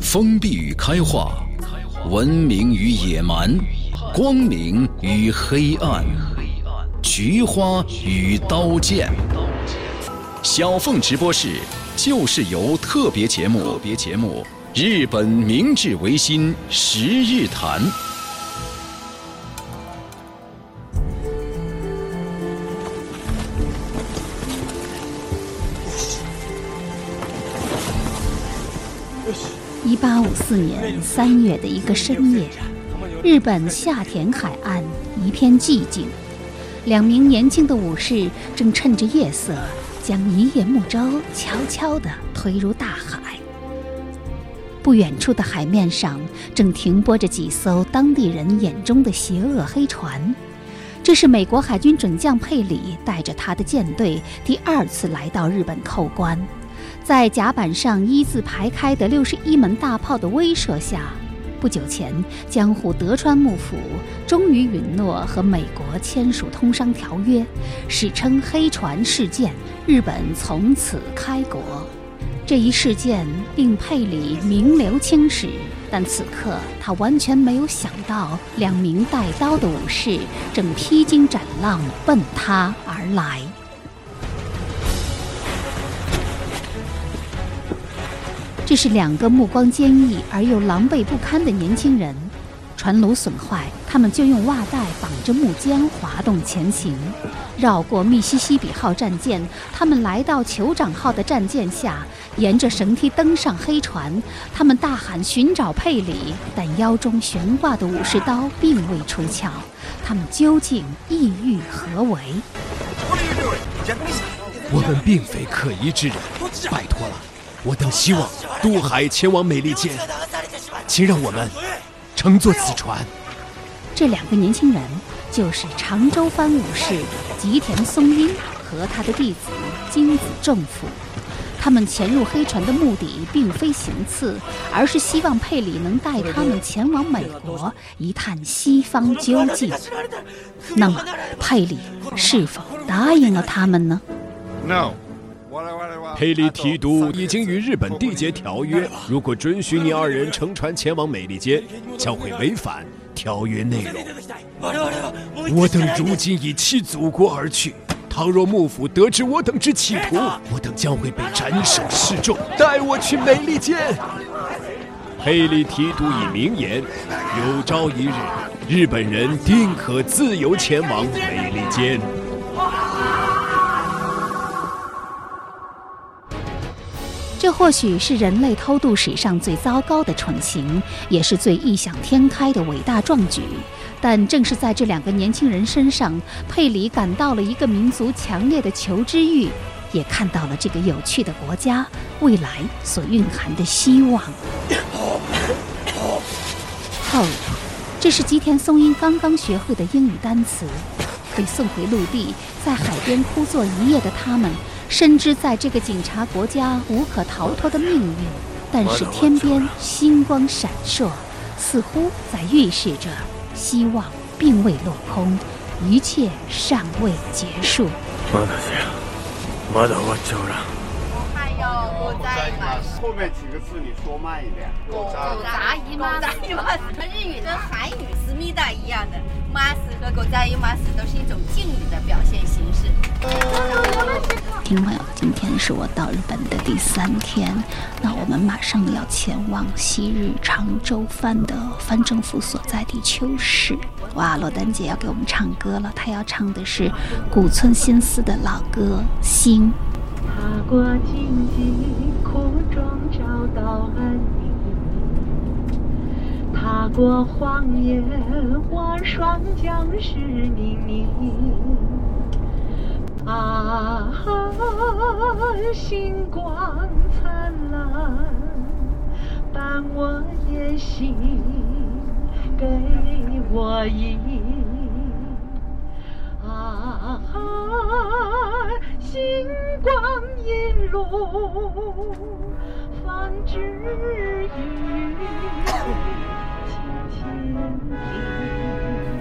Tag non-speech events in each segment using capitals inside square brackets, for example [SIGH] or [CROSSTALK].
封闭与开化，文明与野蛮，光明与黑暗，菊花与刀剑。小凤直播室就是由特别节目特别节目日本明治维新十日谈。一八五四年三月的一个深夜，日本下田海岸一片寂静。两名年轻的武士正趁着夜色，将一叶木舟悄悄地推入大海。不远处的海面上，正停泊着几艘当地人眼中的邪恶黑船。这是美国海军准将佩里带着他的舰队第二次来到日本扣关。在甲板上一字排开的六十一门大炮的威慑下，不久前江户德川幕府终于允诺和美国签署通商条约，史称“黑船事件”，日本从此开国。这一事件令佩里名留青史，但此刻他完全没有想到，两名带刀的武士正披荆斩浪奔他而来。这是两个目光坚毅而又狼狈不堪的年轻人。船橹损坏，他们就用袜带绑着木肩滑动前行，绕过密西西比号战舰，他们来到酋长号的战舰下，沿着绳梯登上黑船。他们大喊寻找佩里，但腰中悬挂的武士刀并未出鞘。他们究竟意欲何为？我们并非可疑之人，拜托了。我等希望渡海前往美利坚，请让我们乘坐此船。这两个年轻人就是长州藩武士吉田松阴和他的弟子金子正辅。他们潜入黑船的目的并非行刺，而是希望佩里能带他们前往美国一探西方究竟。那么，佩里是否答应了他们呢？No。佩里提督已经与日本缔结条约，如果准许你二人乘船前往美利坚，将会违反条约内容。我等如今已弃祖国而去，倘若幕府得知我等之企图，我等将会被斩首示众。带我去美利坚！佩里提督已明言，有朝一日，日本人定可自由前往美利坚。这或许是人类偷渡史上最糟糕的蠢行，也是最异想天开的伟大壮举。但正是在这两个年轻人身上，佩里感到了一个民族强烈的求知欲，也看到了这个有趣的国家未来所蕴含的希望。Hope，这是吉田松阴刚刚学会的英语单词。被送回陆地，在海边枯坐一夜的他们。深知在这个警察国家无可逃脱的命运，但是天边星光闪烁，似乎在预示着希望并未落空，一切尚未结束。后面几个字你说慢一点。狗杂姨妈，杂姨妈，日语跟韩语思密达一样的，妈死和狗杂姨妈死都是一种敬语的表现形式。听众朋友，今天是我到日本的第三天，那我们马上要前往昔日长州藩的藩政府所在地秋市。哇，罗丹姐要给我们唱歌了，她要唱的是古村新司的老歌《心》。踏过荆棘苦中找到安宁，踏过荒野我霜降时泥泞。啊，星光灿烂伴我夜行，给我一。啊，星光引路，方知雨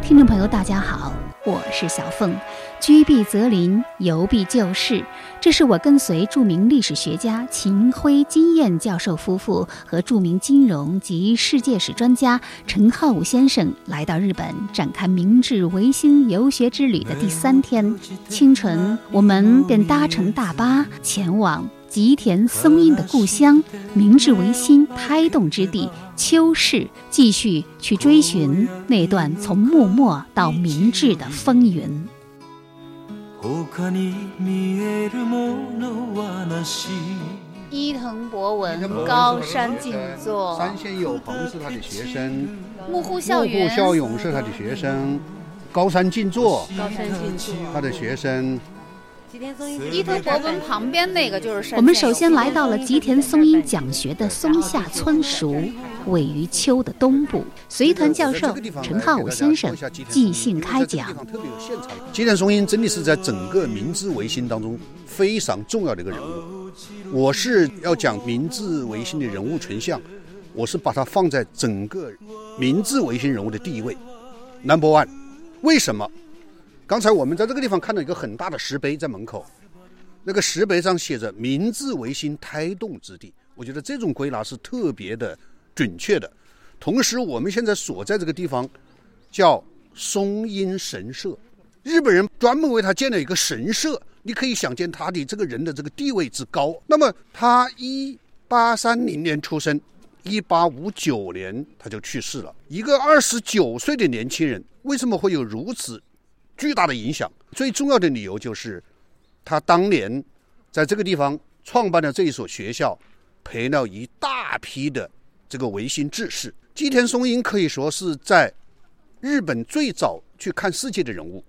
听众朋友，大家好。我是小凤，居避择邻，游避旧事。这是我跟随著名历史学家秦晖金燕教授夫妇和著名金融及世界史专家陈浩武先生来到日本展开明治维新游学之旅的第三天。清晨，我们便搭乘大巴前往。吉田松阴的故乡，明治维新胎动之地秋市，继续去追寻那段从幕末到明治的风云。伊藤博文高山静坐，山县有朋是他的学生，木户孝木户孝勇是他的学生，高山静坐，高山静坐，他的学生。伊藤博文旁边那个就是我们首先来到了吉田松阴讲学的松下村塾，位于秋的东部。随团教授陈浩武先生即兴开讲。吉田松阴真的是在整个明治维新当中非常重要的一个人物。我是要讲明治维新的人物群像，我是把它放在整个明治维新人物的第一位，Number One。为什么？刚才我们在这个地方看到一个很大的石碑在门口，那个石碑上写着“明治维新胎动之地”。我觉得这种归纳是特别的准确的。同时，我们现在所在这个地方叫松阴神社，日本人专门为他建了一个神社。你可以想见他的这个人的这个地位之高。那么，他一八三零年出生，一八五九年他就去世了。一个二十九岁的年轻人，为什么会有如此？巨大的影响，最重要的理由就是，他当年在这个地方创办的这一所学校，培了一大批的这个维新志士。吉田松阴可以说是在日本最早去看世界的人物。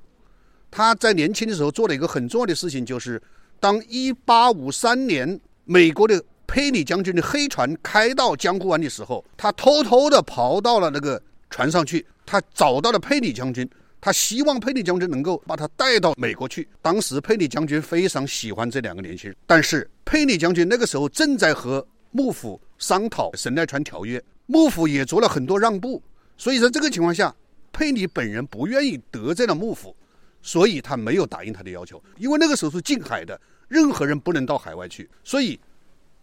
他在年轻的时候做了一个很重要的事情，就是当一八五三年美国的佩里将军的黑船开到江户湾的时候，他偷偷的跑到了那个船上去，他找到了佩里将军。他希望佩里将军能够把他带到美国去。当时佩里将军非常喜欢这两个年轻人，但是佩里将军那个时候正在和幕府商讨神奈川条约，幕府也做了很多让步，所以在这个情况下，佩里本人不愿意得罪了幕府，所以他没有答应他的要求。因为那个时候是禁海的，任何人不能到海外去，所以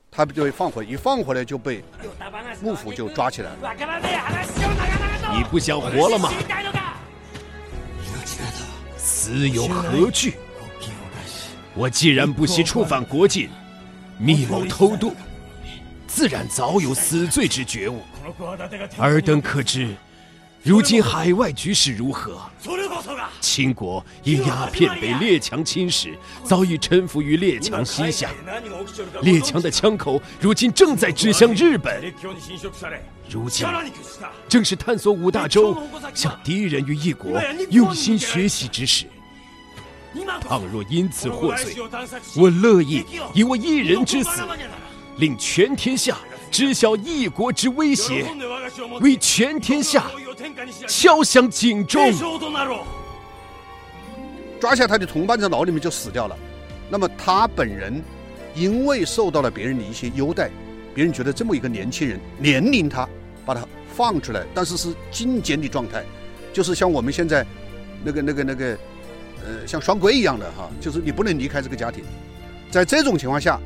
他就被放回，一放回来就被幕府就抓起来了。你不想活了吗？死有何惧？我既然不惜触犯国禁，密谋偷渡，自然早有死罪之觉悟。尔等可知，如今海外局势如何？秦国因鸦片被列强侵蚀，早已臣服于列强膝下。列强的枪口如今正在指向日本。如今正是探索五大洲、向敌人于一国用心学习之时。倘若因此获罪，我乐意以我一人之死，令全天下知晓一国之威胁，为全天下敲响警钟。抓下他的同伴，在牢里面就死掉了。那么他本人，因为受到了别人的一些优待，别人觉得这么一个年轻人，年龄他把他放出来，但是是禁监的状态，就是像我们现在那个那个那个。呃，像双规一样的哈，就是你不能离开这个家庭。在这种情况下，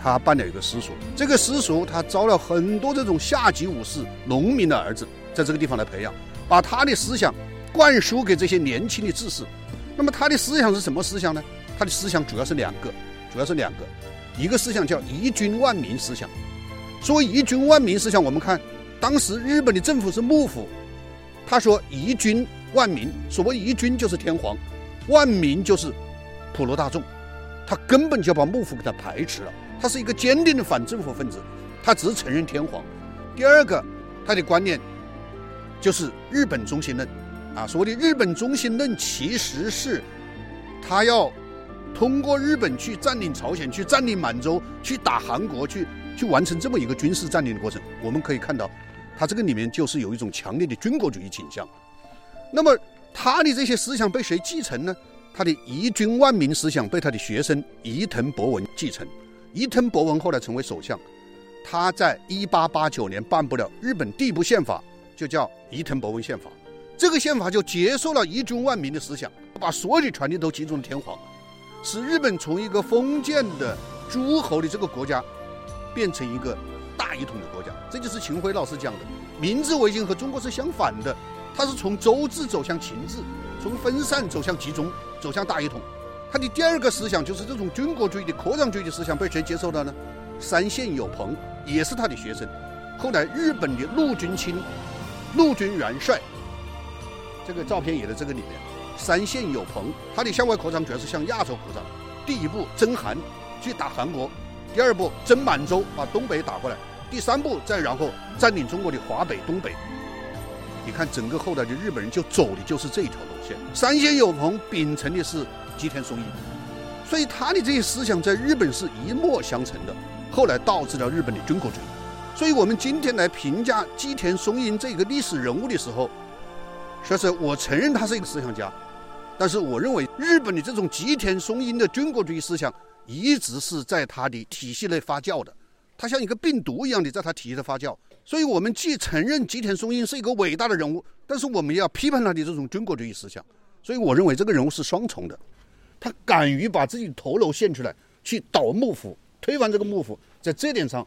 他办了一个私塾。这个私塾他招了很多这种下级武士、农民的儿子，在这个地方来培养，把他的思想灌输给这些年轻的志士。那么他的思想是什么思想呢？他的思想主要是两个，主要是两个。一个思想叫“一军万民”思想。所谓“一军万民”思想，我们看当时日本的政府是幕府，他说“一军万民”，所谓“一军”就是天皇。万民就是普罗大众，他根本就把幕府给他排斥了。他是一个坚定的反政府分子，他只承认天皇。第二个，他的观念就是日本中心论啊。所谓的日本中心论，其实是他要通过日本去占领朝鲜，去占领满洲，去打韩国，去去完成这么一个军事占领的过程。我们可以看到，他这个里面就是有一种强烈的军国主义倾向。那么。他的这些思想被谁继承呢？他的“一军万民”思想被他的学生伊藤博文继承。伊藤博文后来成为首相，他在1889年颁布了日本第一部宪法，就叫《伊藤博文宪法》。这个宪法就接受了一军万民的思想，把所有的权力都集中天皇，使日本从一个封建的诸侯的这个国家，变成一个大一统的国家。这就是秦晖老师讲的，明治维新和中国是相反的，它是从周制走向秦制，从分散走向集中，走向大一统。他的第二个思想就是这种军国主义的扩张主义的思想被谁接受了呢？山县有朋也是他的学生，后来日本的陆军卿、陆军元帅。这个照片也在这个里面。三线有朋，他的向外扩张主要是向亚洲扩张。第一步征韩，去打韩国；第二步征满洲，把东北打过来；第三步再然后占领中国的华北、东北。你看，整个后来的日本人就走的就是这一条路线。三线有朋秉承的是吉田松阴，所以他的这些思想在日本是一脉相承的，后来导致了日本的军国主义。所以我们今天来评价吉田松阴这个历史人物的时候，所以说我承认他是一个思想家，但是我认为日本的这种吉田松阴的军国主义思想一直是在他的体系内发酵的，他像一个病毒一样的在他体系内发酵。所以我们既承认吉田松阴是一个伟大的人物，但是我们要批判他的这种军国主义思想。所以我认为这个人物是双重的，他敢于把自己头颅献出来去倒幕府，推翻这个幕府，在这点上，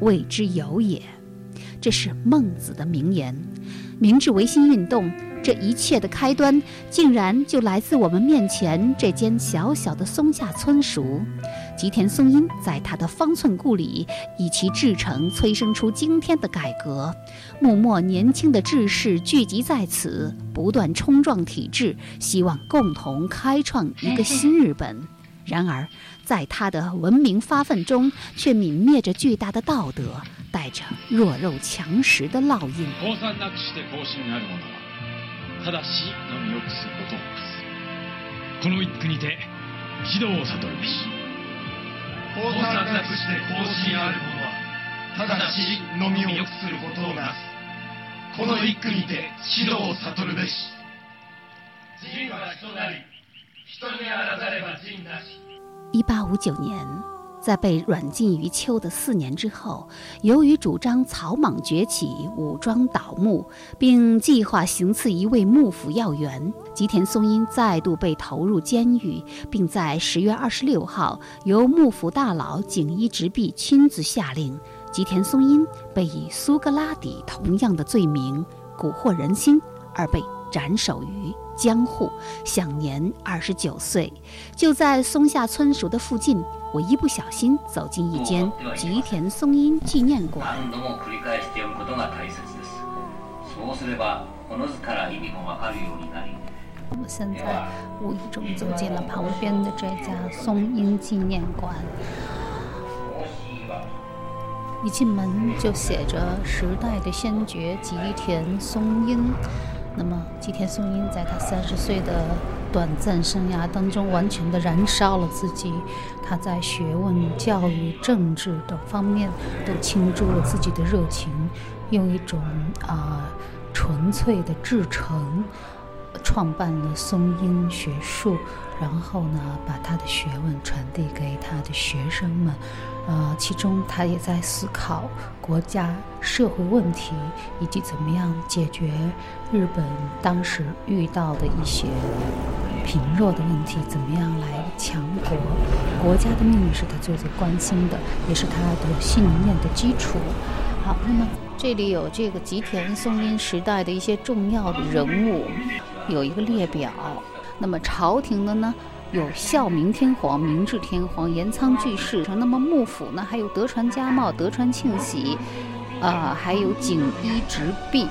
谓之有也。这是孟子的名言。明治维新运动这一切的开端，竟然就来自我们面前这间小小的松下村塾。吉田松阴在他的方寸故里，以其至诚催生出惊天的改革。幕末年轻的志士聚集在此，不断冲撞体制，希望共同开创一个新日本。然而，在他的文明发奋中，却泯灭着巨大的道德。带着弱肉强食的烙印。降参なくして更新ある者は、ただ死のみをくすことをくす。この一句にて、指導を悟るべし。降参なくして更新ある者は、ただ死のみをくすることをなす。この一句にて、指導を悟るべし。人は人なり、人にあらざれば人なし。 一八五九年。在被软禁于秋的四年之后，由于主张草莽崛起、武装倒幕，并计划行刺一位幕府要员，吉田松阴再度被投入监狱，并在十月二十六号由幕府大佬锦衣直弼亲自下令，吉田松阴被以苏格拉底同样的罪名蛊惑人心而被斩首于。江户享年二十九岁，就在松下村塾的附近，我一不小心走进一间吉田松阴纪念馆。我现在无意中走进了旁边的这家松阴纪念馆，一进门就写着“时代的先觉吉田松阴”。那么，吉田松阴在他三十岁的短暂生涯当中，完全的燃烧了自己。他在学问、教育、政治等方面都倾注了自己的热情，用一种啊纯粹的至诚，创办了松阴学术，然后呢，把他的学问传递给他的学生们。呃，其中他也在思考国家社会问题，以及怎么样解决日本当时遇到的一些贫弱的问题，怎么样来强国。国家的命运是他最最关心的，也是他的信念的基础。好，那么这里有这个吉田松阴时代的一些重要的人物，有一个列表。那么朝廷的呢？有孝明天皇、明治天皇、岩仓具视，那么幕府呢？还有德川家茂、德川庆喜，呃，还有锦衣直弼、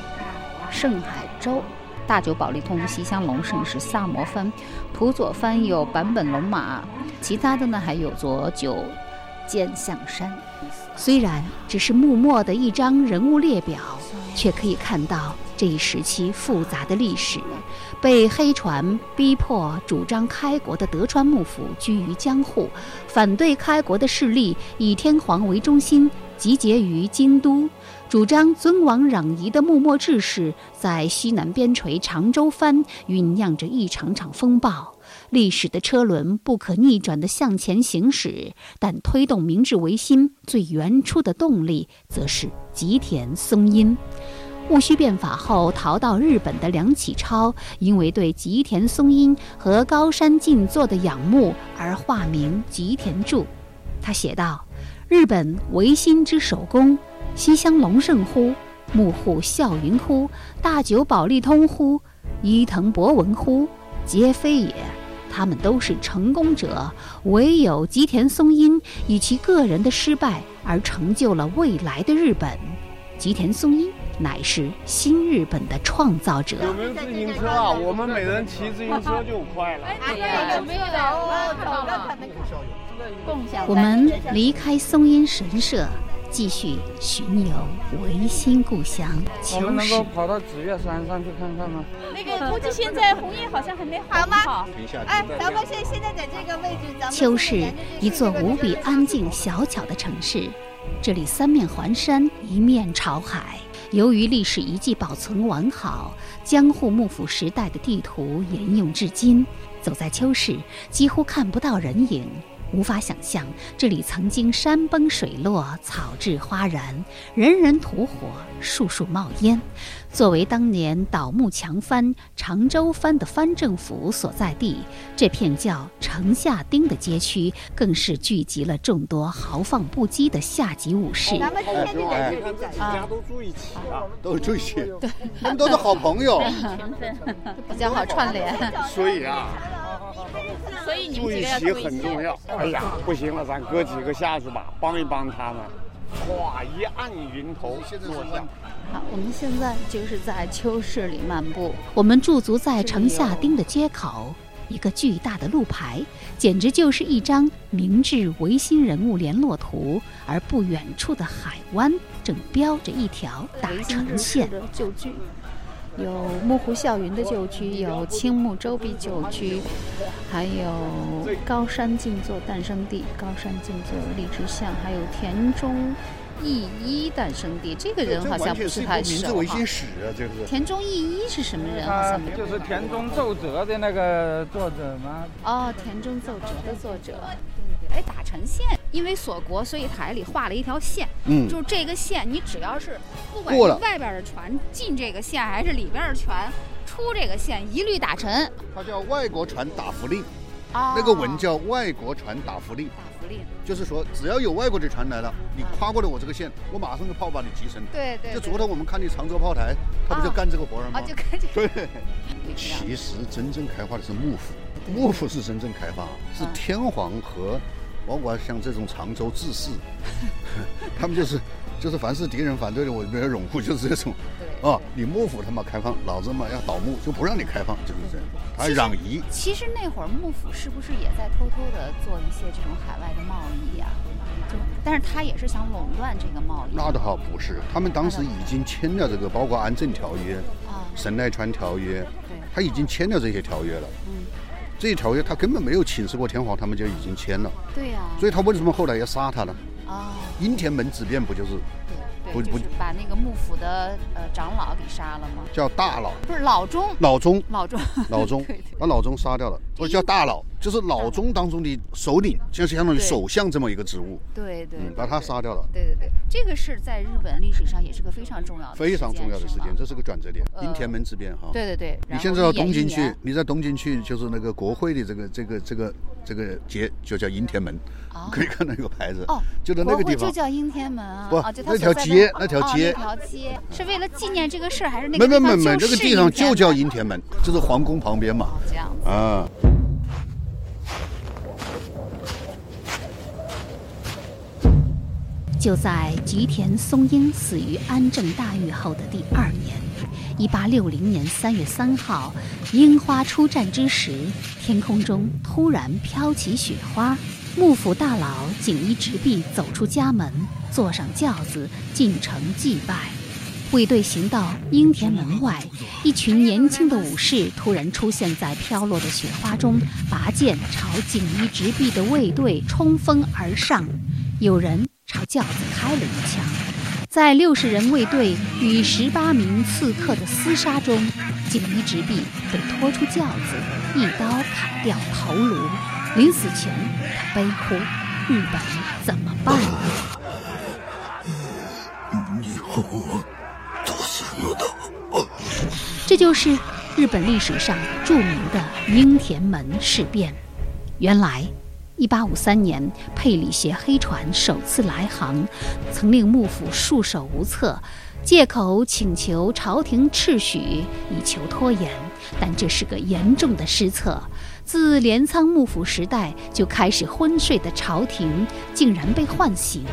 盛海舟、大久保利通、西乡隆盛是萨摩藩，土佐藩有坂本龙马，其他的呢还有佐久间象山。虽然只是幕末的一张人物列表，却可以看到这一时期复杂的历史，被黑船逼迫主张开国的德川幕府居于江户，反对开国的势力以天皇为中心集结于京都，主张尊王攘夷的幕末志士在西南边陲长州藩酝酿着一场场风暴。历史的车轮不可逆转地向前行驶，但推动明治维新最原初的动力，则是吉田松阴。戊戌变法后逃到日本的梁启超，因为对吉田松阴和高山静坐的仰慕而化名吉田柱。他写道：“日本维新之首功，西乡隆盛乎？幕户孝云乎？大久保利通乎？伊藤博文乎？皆非也。他们都是成功者，唯有吉田松阴以其个人的失败而成就了未来的日本。吉田松阴。”乃是新日本的创造者。有没有自行车啊？我们每人骑自行车就快了。哎呀，有没有？的？共享。我们离开松阴神社，继续巡游维新故乡秋市。我们能够跑到紫月山上去看看吗？那个估计现在红叶好像还没好吗？哎，咱们现现在在这个位置，咱们秋市一座无比安静小巧的城市，这里三面环山，一面朝海。由于历史遗迹保存完好，江户幕府时代的地图沿用至今，走在秋市几乎看不到人影。无法想象，这里曾经山崩水落，草至花燃，人人吐火，树树冒烟。作为当年倒木强藩常州藩的藩政府所在地，这片叫城下町的街区，更是聚集了众多豪放不羁的下级武士。咱们今天就在这里家都住一起啊，都住一起，对，[LAUGHS] 他们都是好朋友，比较好串联。所以啊。所以你住一起很重要。哎呀，不行了，咱哥几个下去吧，帮一帮他们。咵，一按云头，落下。好，我们现在就是在秋市里漫步。我们驻足在城下町的街口，一个巨大的路牌，简直就是一张明治维新人物联络图。而不远处的海湾，正标着一条大城线。旧居。有木户孝云的旧居，有青木周壁旧居，还有高山静坐诞生地，高山静坐荔枝巷，还有田中义一诞生地。这个人好像不是太熟哈。田中义一是什么人？好像就是田中奏折的那个作者吗？哦，田中奏折的作者。对对哎，打城线，因为锁国，所以海里画了一条线。嗯，就是这个线，你只要是不管是外边的船进这个线，还是里边的船出这个线，一律打沉。它叫外国船打福令，那个文叫外国船打福利。打福利，就是说只要有外国的船来了，你跨过了我这个线，我马上就炮把你击沉。对对。就昨天我们看的常州炮台，他不就干这个活儿吗？啊，就干这个。对。[LAUGHS] 其实真正开发的是幕府，幕府是真正开发，是天皇和。包括像这种常州志士，[LAUGHS] 他们就是，就是凡是敌人反对的，我没有拥护，就是这种。对。啊，你幕府他妈开放，老子嘛要倒幕，就不让你开放，就是这样。他攘夷。其实那会儿幕府是不是也在偷偷的做一些这种海外的贸易呀？就，但是他也是想垄断这个贸易。那倒好不是，他们当时已经签了这个，包括安政条约、啊，神奈川条约，对，他已经签了这些条约了。嗯。这一条约他根本没有请示过天皇，他们就已经签了。对呀。所以他为什么后来要杀他呢？啊。阴田门之变不就是？不不，把那个幕府的呃长老给杀了吗？叫大佬。不是老钟。老钟。老钟。[LAUGHS] 老钟。把老钟杀掉了。不是叫大佬，就是老钟当中的首领，就是相当于首相这么一个职务。对对。把他杀掉了。对对对，这个是在日本历史上也是个非常重要的。非常重要的事件，这是个转折点。阴田门之变哈。对对对。你现在到东京去，你在东京去就是那个国会的这个这个这个这个节就叫阴田门。可以看到一个牌子哦，就在那个地方，就叫阴天门啊。不，那条街，那条街，那条街是为了纪念这个事儿，还是那个？没没没没，这个地方就叫阴天门，就是皇宫旁边嘛。这样子啊。就在吉田松阴死于安政大狱后的第二年，一八六零年三月三号，樱花出绽之时，天空中突然飘起雪花。幕府大佬锦衣直臂走出家门，坐上轿子进城祭拜。卫队行到樱田门外，一群年轻的武士突然出现在飘落的雪花中，拔剑朝锦衣直臂的卫队冲锋而上。有人朝轿子开了一枪，在六十人卫队与十八名刺客的厮杀中，锦衣直臂被拖出轿子，一刀砍掉头颅。临死前，他悲呼：“日本怎么办？”以后这就是日本历史上著名的樱田门事变。原来，1853年佩里携黑船首次来航，曾令幕府束手无策，借口请求朝廷敕许，以求拖延。但这是个严重的失策。自镰仓幕府时代就开始昏睡的朝廷，竟然被唤醒。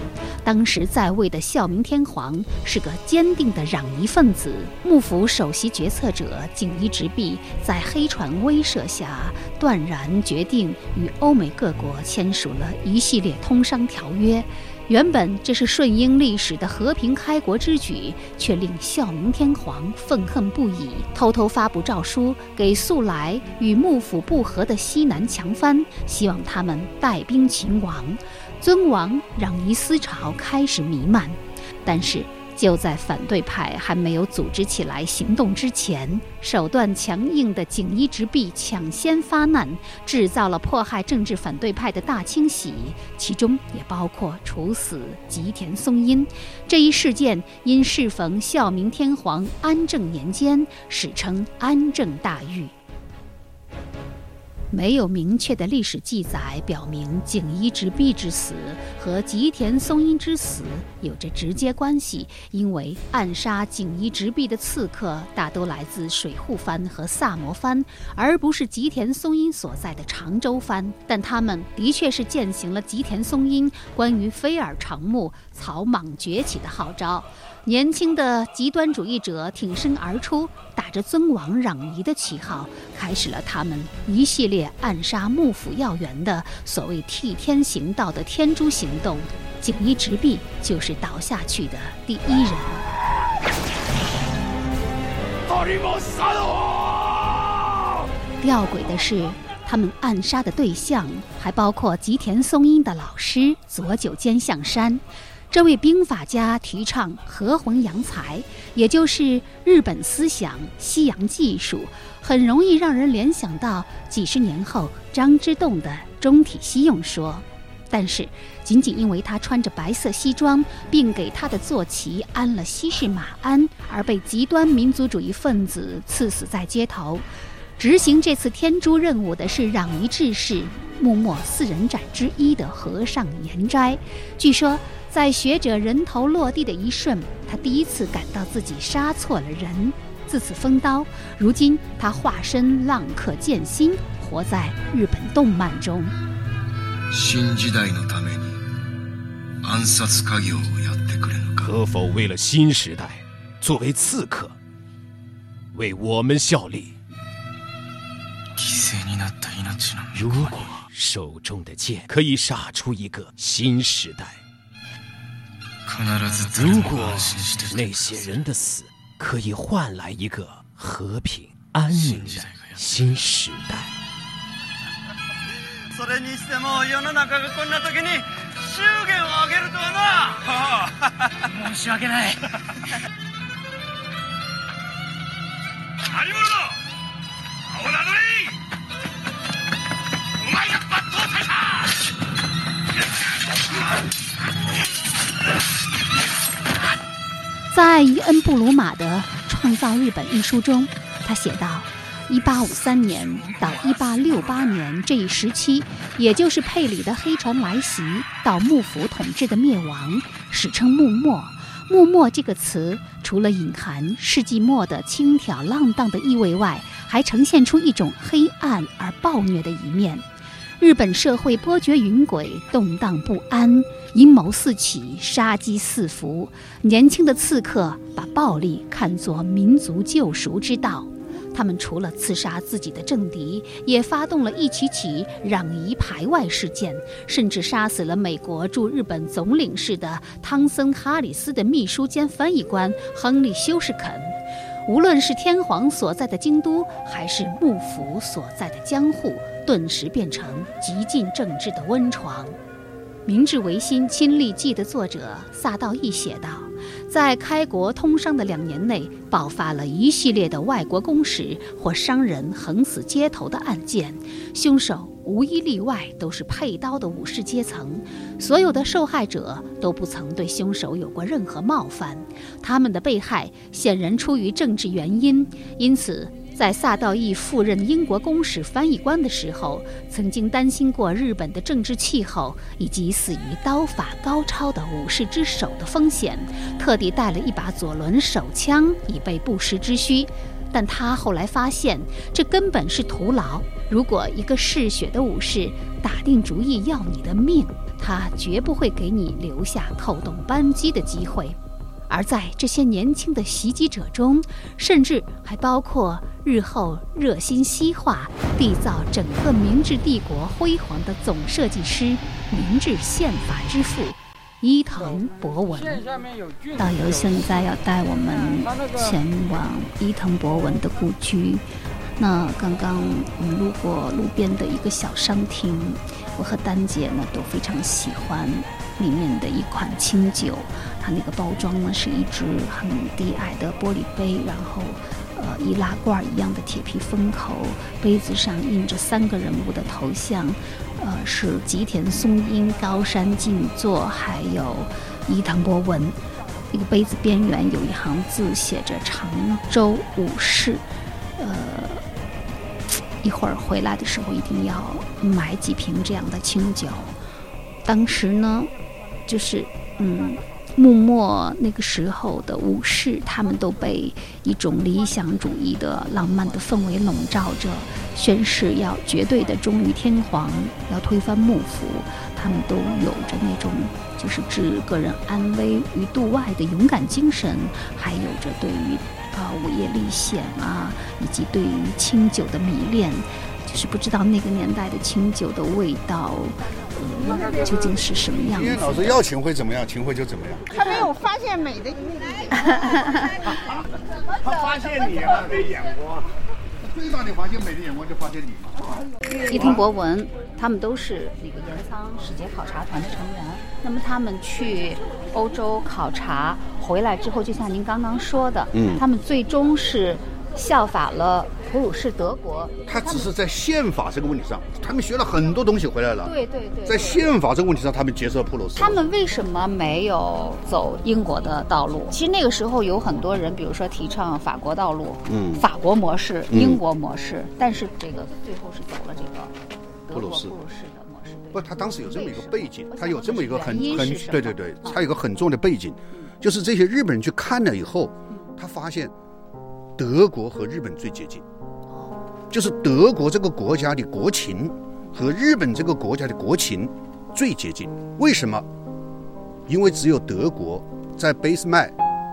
当时在位的孝明天皇是个坚定的攘夷分子，幕府首席决策者锦衣直弼在黑船威慑下，断然决定与欧美各国签署了一系列通商条约。原本这是顺应历史的和平开国之举，却令孝明天皇愤恨不已，偷偷发布诏书给素来与幕府不和的西南强藩，希望他们带兵擒王。尊王攘夷思潮开始弥漫，但是。就在反对派还没有组织起来行动之前，手段强硬的锦衣直弼抢先发难，制造了迫害政治反对派的大清洗，其中也包括处死吉田松阴。这一事件因适逢孝明天皇安政年间，史称安政大狱。没有明确的历史记载表明锦衣直弼之死和吉田松阴之死有着直接关系，因为暗杀锦衣直弼的刺客大都来自水户藩和萨摩藩，而不是吉田松阴所在的长州藩。但他们的确是践行了吉田松阴关于飞耳长目、草莽崛起的号召。年轻的极端主义者挺身而出，打着尊王攘夷的旗号，开始了他们一系列暗杀幕府要员的所谓替天行道的天诛行动。锦衣直弼就是倒下去的第一人。吊诡的是，他们暗杀的对象还包括吉田松阴的老师佐久间向山。这位兵法家提倡和魂扬才，也就是日本思想、西洋技术，很容易让人联想到几十年后张之洞的中体西用说。但是，仅仅因为他穿着白色西装，并给他的坐骑安了西式马鞍，而被极端民族主义分子刺死在街头。执行这次天诛任务的是攘夷志士幕末四人斩之一的和尚岩斋。据说。在学者人头落地的一瞬，他第一次感到自己杀错了人。自此封刀，如今他化身浪客剑心，活在日本动漫中。新时代のために暗殺家業をやってくれる可否为了新时代，作为刺客，为我们效力？ 犠牲になった命の如果手中的剑可以杀出一个新时代。如果那些人的死可以换来一个和平安宁的新时代， 在伊恩·布鲁马的《创造日本》一书中，他写道：1853年到1868年这一时期，也就是佩里的黑船来袭到幕府统治的灭亡，史称幕末。幕末这个词，除了隐含世纪末的轻佻浪荡的意味外，还呈现出一种黑暗而暴虐的一面。日本社会波谲云诡，动荡不安，阴谋四起，杀机四伏。年轻的刺客把暴力看作民族救赎之道。他们除了刺杀自己的政敌，也发动了一起起攘夷排外事件，甚至杀死了美国驻日本总领事的汤森哈里斯的秘书兼翻译官亨利休士肯。无论是天皇所在的京都，还是幕府所在的江户，顿时变成极尽政治的温床。《明治维新亲历记》的作者萨道义写道，在开国通商的两年内，爆发了一系列的外国公使或商人横死街头的案件，凶手无一例外都是配刀的武士阶层。所有的受害者都不曾对凶手有过任何冒犯，他们的被害显然出于政治原因，因此。在萨道义赴任英国公使翻译官的时候，曾经担心过日本的政治气候以及死于刀法高超的武士之手的风险，特地带了一把左轮手枪以备不时之需。但他后来发现，这根本是徒劳。如果一个嗜血的武士打定主意要你的命，他绝不会给你留下扣动扳机的机会。而在这些年轻的袭击者中，甚至还包括日后热心西化、缔造整个明治帝国辉煌的总设计师、明治宪法之父伊藤博文。导游现在要带我们前往伊藤博文的故居。那刚刚我们路过路边的一个小商厅，我和丹姐呢都非常喜欢。里面的一款清酒，它那个包装呢是一只很低矮的玻璃杯，然后，呃，易拉罐一样的铁皮封口，杯子上印着三个人物的头像，呃，是吉田松阴、高山静坐，还有伊藤博文。那个杯子边缘有一行字，写着“常州武士”。呃，一会儿回来的时候一定要买几瓶这样的清酒。当时呢。就是，嗯，幕末那个时候的武士，他们都被一种理想主义的浪漫的氛围笼罩着，宣誓要绝对的忠于天皇，要推翻幕府。他们都有着那种就是置个人安危于度外的勇敢精神，还有着对于啊午夜历险啊，以及对于清酒的迷恋。就是不知道那个年代的清酒的味道。究竟是什么样子？老师要秦桧怎么样，秦桧就怎么样。他没有发现美的一面。他发现你了，的眼光。最大的发现美的眼光就发现你嘛。伊藤博文，他们都是那个岩仓使节考察团的成员。那么他们去欧洲考察回来之后，就像您刚刚说的，嗯，他们最终是。效法了普鲁士德国，他只是在宪法这个问题上，他们学了很多东西回来了。对对对，在宪法这个问题上，他们接受普鲁士。他们为什么没有走英国的道路？其实那个时候有很多人，比如说提倡法国道路，嗯，法国模式、英国模式，但是这个最后是走了这个普鲁士普鲁士的模式。不，他当时有这么一个背景，他有这么一个很很对对对，他有一个很重要的背景，就是这些日本人去看了以后，他发现。德国和日本最接近，就是德国这个国家的国情和日本这个国家的国情最接近。为什么？因为只有德国在俾斯麦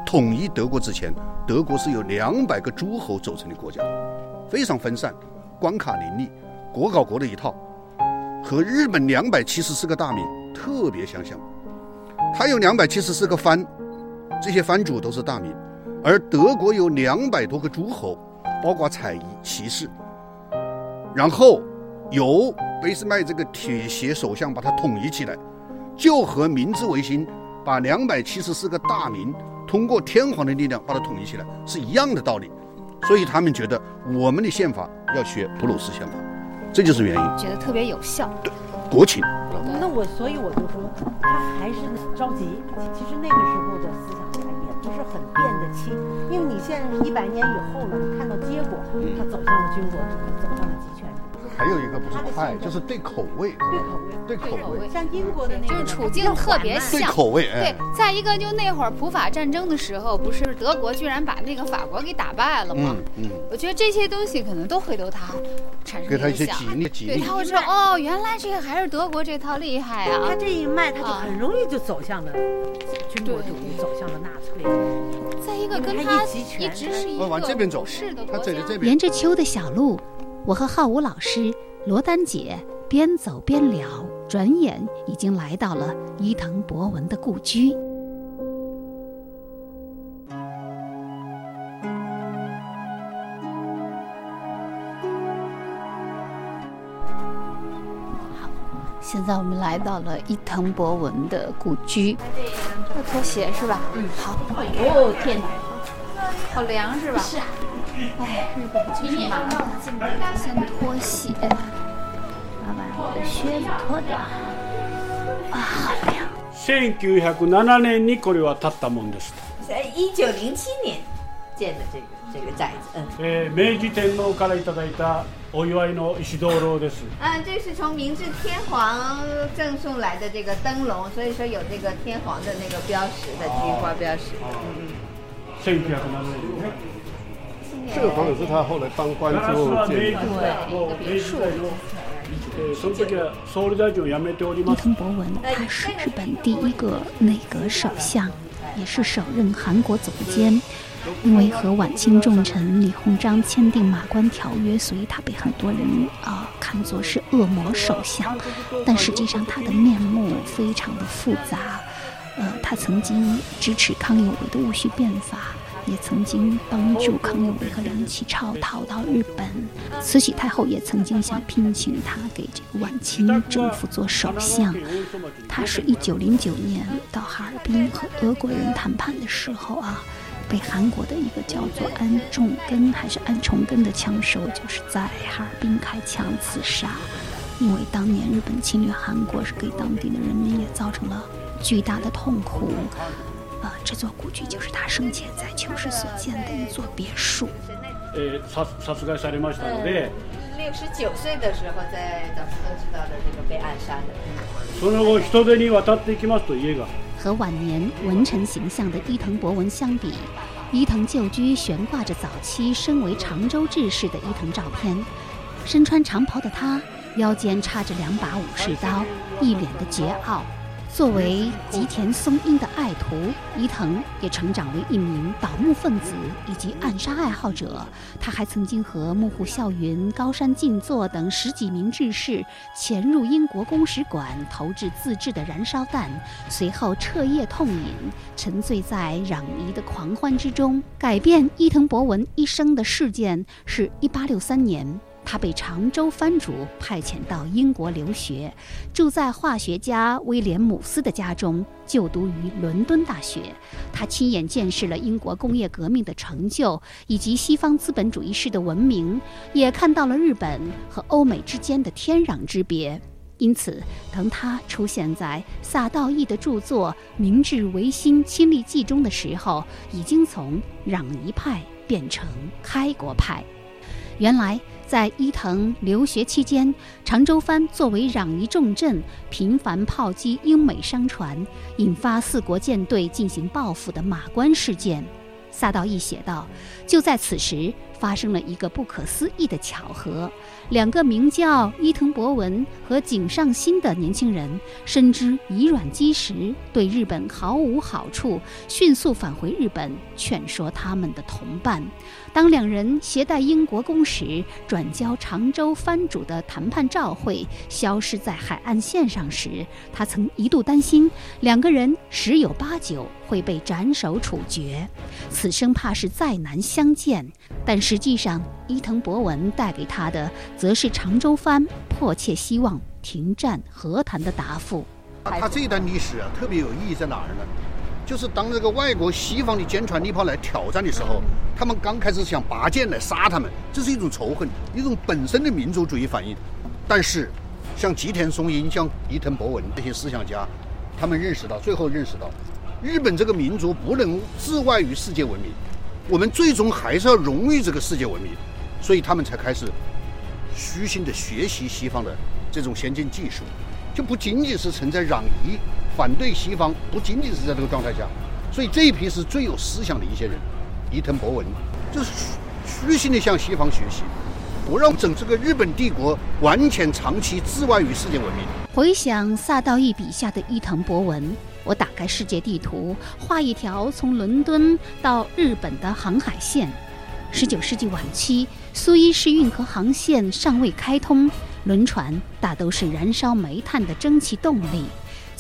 统一德国之前，德国是由两百个诸侯组成的国家，非常分散，关卡林立，国搞国的一套，和日本两百七十四个大名特别相像。它有两百七十四个藩，这些藩主都是大名。而德国有两百多个诸侯，包括采邑骑士，然后由俾斯麦这个铁血首相把它统一起来，就和明治维新把两百七十四个大名通过天皇的力量把它统一起来是一样的道理。所以他们觉得我们的宪法要学普鲁士宪法，这就是原因。觉得特别有效。对，国情。那我所以我就说，他还是着急。其实那个时候的思想。不是很变得清，因为你现在是一百年以后了，你看到结果，他走向了军国主义，走向了集权。还有一个不是快，就是对口味，对口味，对口味。像英国的那个，就是处境特别像。对口味，对。再一个，就那会儿普法战争的时候，不是德国居然把那个法国给打败了吗？嗯嗯。我觉得这些东西可能都会对他产生影响。给他一些激励，激励。对，他会说哦，原来这个还是德国这套厉害啊。他这一卖，他就很容易就走向了军国主义，走向了纳粹。再一个跟他一直是一个往这边走是的他走的这边沿着秋的小路，我和浩武老师、罗丹姐边走边聊，转眼已经来到了伊藤博文的故居。好，现在我们来到了伊藤博文的故居。要脱鞋是吧？嗯，好。哦天哪，好凉是吧？是啊。哎，日本就是麻烦，进来先脱鞋，把把我的靴子脱掉。啊，好凉。 1907年にこれは建ったもんですと、一九零七年建的这个这个寨子，嗯。えー明治天皇からいただいたお祝いの石灯籠です嗯，这是从明治天皇赠送来的这个灯笼，所以说有这个天皇的那个标识的菊花标识。嗯1907年ね 这个房子是他后来当官之后建的。もう明治時代のえーその時は総理大臣を辞めており伊ます藤博文，他是日本第一个内阁首相，也是首任韩国总监。因为和晚清重臣李鸿章签订马关条约，所以他被很多人啊、看作是恶魔首相。但实际上，他的面目非常的复杂。呃，他曾经支持康有为的戊戌变法， 也曾经帮助康有为和梁启超逃到日本。慈禧太后也曾经想聘请他给这个晚清政府做首相。他是一九零九年到哈尔滨和俄国人谈判的时候啊，被韩国的一个叫做安重根还是安重根的枪手，就是在哈尔滨开枪自杀。因为当年日本侵略韩国，是给当地的人民也造成了巨大的痛苦。呃，这座故居就是他生前在秋实所建的一座别墅。えー殺殺害されましたので、六十九岁的时候，在咱们都知道的这个被暗杀的。その後人手に渡っていきますと家が和晚年文臣形象的伊藤博文相比，伊藤旧居悬挂着早期身为常州志士的伊藤照片。身穿长袍的他，腰间插着两把武士刀，一脸的桀骜。 作为吉田松阴的爱徒，伊藤也成长为一名倒幕分子以及暗杀爱好者。他还曾经和幕户孝允、高山静坐等十几名志士潜入英国公使馆，投掷自制的燃烧弹，随后彻夜痛饮，沉醉在攘夷的狂欢之中。改变伊藤博文一生的事件是一八六三年。他被常州藩主派遣到英国留学，住在化学家威廉姆斯的家中，就读于伦敦大学。他亲眼见识了英国工业革命的成就以及西方资本主义式的文明，也看到了日本和欧美之间的天壤之别。因此，当他出现在萨道义的著作《明治维新亲历记》中的时候，已经从攘夷派变成开国派。原来，在伊藤留学期间，常州藩作为攘夷重镇，频繁炮击英美商船，引发四国舰队进行报复的马关事件。萨道义写道：“就在此时，发生了一个不可思议的巧合，两个名叫伊藤博文和井上新的年轻人，深知以卵击石对日本毫无好处，迅速返回日本，劝说他们的同伴。当两人携带英国公使转交常州藩主的谈判照会消失在海岸线上时，他曾一度担心两个人十有八九会被斩首处决。此生怕是再难相见。但实际上，伊藤博文带给他的，则是常州藩迫切希望停战和谈的答复。他这段历史啊，特别有意义在哪儿呢？就是当这个外国西方的坚船利炮来挑战的时候，他们刚开始想拔剑来杀他们，这是一种仇恨，一种本身的民族主义反应。但是，像吉田松阴、像伊藤博文这些思想家，他们认识到，最后认识到，日本这个民族不能置外于世界文明，我们最终还是要融于这个世界文明，所以他们才开始虚心的学习西方的这种先进技术，就不仅仅是存在攘夷。反对西方不仅仅是在这个状态下，所以这一批是最有思想的一些人，伊藤博文就是虚心的向西方学习，不让整这个日本帝国完全长期置外于世界文明。回想萨道义笔下的伊藤博文，我打开世界地图，画一条从伦敦到日本的航海线。十九世纪晚期，苏伊士运河航线尚未开通，轮船大都是燃烧煤炭的蒸汽动力。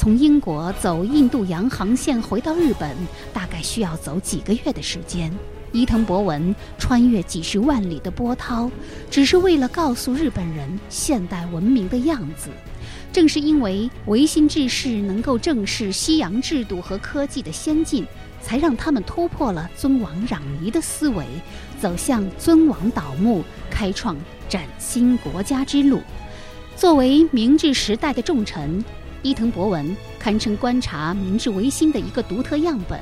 从英国走印度洋航线回到日本，大概需要走几个月的时间。伊藤博文穿越几十万里的波涛，只是为了告诉日本人现代文明的样子。正是因为维新志士能够正视西洋制度和科技的先进，才让他们突破了尊王攘夷的思维，走向尊王倒幕、开创崭新国家之路。作为明治时代的重臣，伊藤博文堪称观察明治维新的一个独特样本。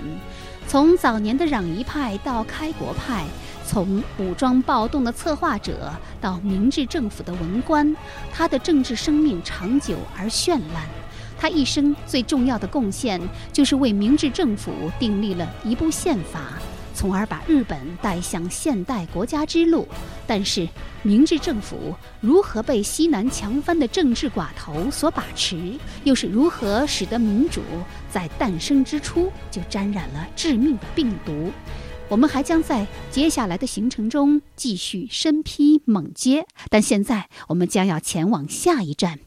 从早年的攘夷派到开国派，从武装暴动的策划者到明治政府的文官，他的政治生命长久而绚烂。他一生最重要的贡献就是为明治政府订立了一部宪法。从而把日本带向现代国家之路。但是，明治政府如何被西南强藩的政治寡头所把持，又是如何使得民主在诞生之初就沾染了致命的病毒？我们还将在接下来的行程中继续深批猛揭。但现在，我们将要前往下一站。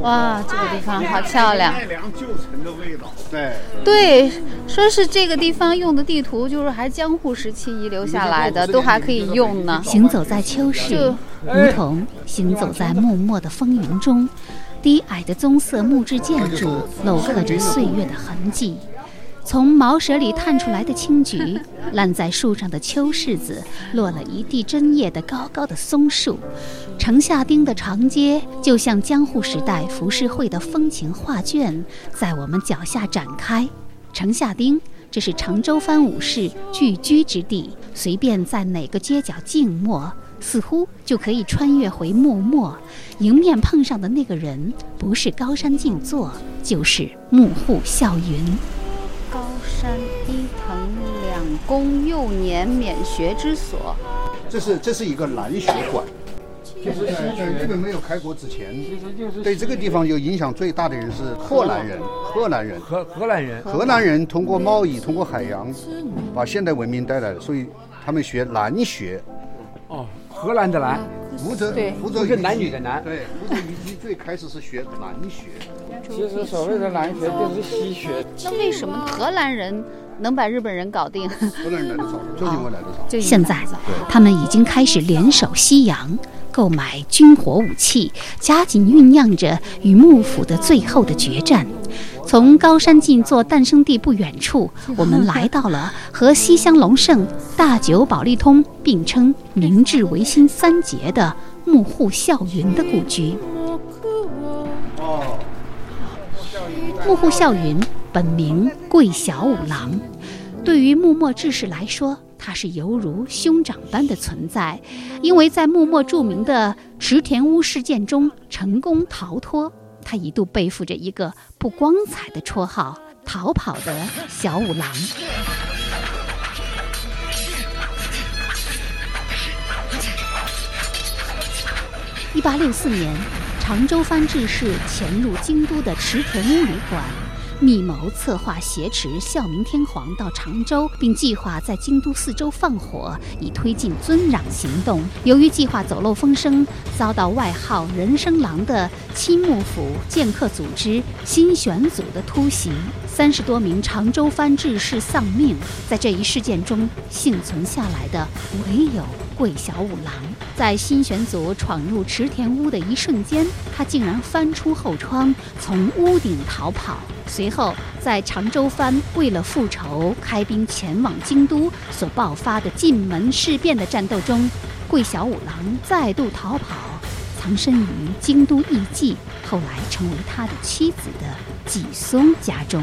哇，这个地方好漂亮！奈良旧城的味道，对对，说是这个地方用的地图，就是还江户时期遗留下来的，都还可以用呢。行走在秋市，如同行走在默默的风云中，低矮的棕色木质建筑镂刻着岁月的痕迹。从茅舍里探出来的青桔，烂在树上的秋柿子，落了一地针叶的高高的松树，城下町的长街就像江户时代浮世绘的风情画卷，在我们脚下展开。城下町，这是长州藩武士聚居之地，随便在哪个街角静默，似乎就可以穿越回幕末，迎面碰上的那个人，不是高山静坐，就是幕户笑云。高山伊藤两宫幼年免学之所，这是这是一个南学馆。就是在日本没有开国之前，对这个地方有影响最大的人是荷兰人。荷兰人，荷荷兰人，荷兰人通过贸易，通过海洋，把现代文明带来了，所以他们学南学。哦，荷兰的南，福州，福州是男女的男。对，福州遗迹最开始是学南学。其实所谓的南学就是西学。那为什么荷兰人能把日本人搞定？荷兰人来的早，周因为来的早。现在，他们已经开始联手西洋，购买军火武器，加紧酝酿着与幕府的最后的决战。从高山静坐诞生地不远处，[LAUGHS] 我们来到了和西乡隆盛、大久保利通并称明治维新三杰的幕户孝云的故居。幕户孝云本名桂小五郎，对于幕末志士来说，他是犹如兄长般的存在，因为在幕末著名的池田屋事件中成功逃脱。他一度背负着一个不光彩的绰号——“逃跑的小五郎”。一八六四年，常州藩志士潜入京都的池田屋旅馆。密谋策划挟持孝明天皇到常州，并计划在京都四周放火，以推进尊攘行动。由于计划走漏风声，遭到外号“人生狼”的青幕府剑客组织新选组的突袭，三十多名常州藩志士丧命。在这一事件中，幸存下来的唯有桂小五郎。在新选组闯入池田屋的一瞬间，他竟然翻出后窗，从屋顶逃跑。随后，在常州藩为了复仇开兵前往京都所爆发的进门事变的战斗中，桂小五郎再度逃跑，藏身于京都艺妓，后来成为他的妻子的纪松家中。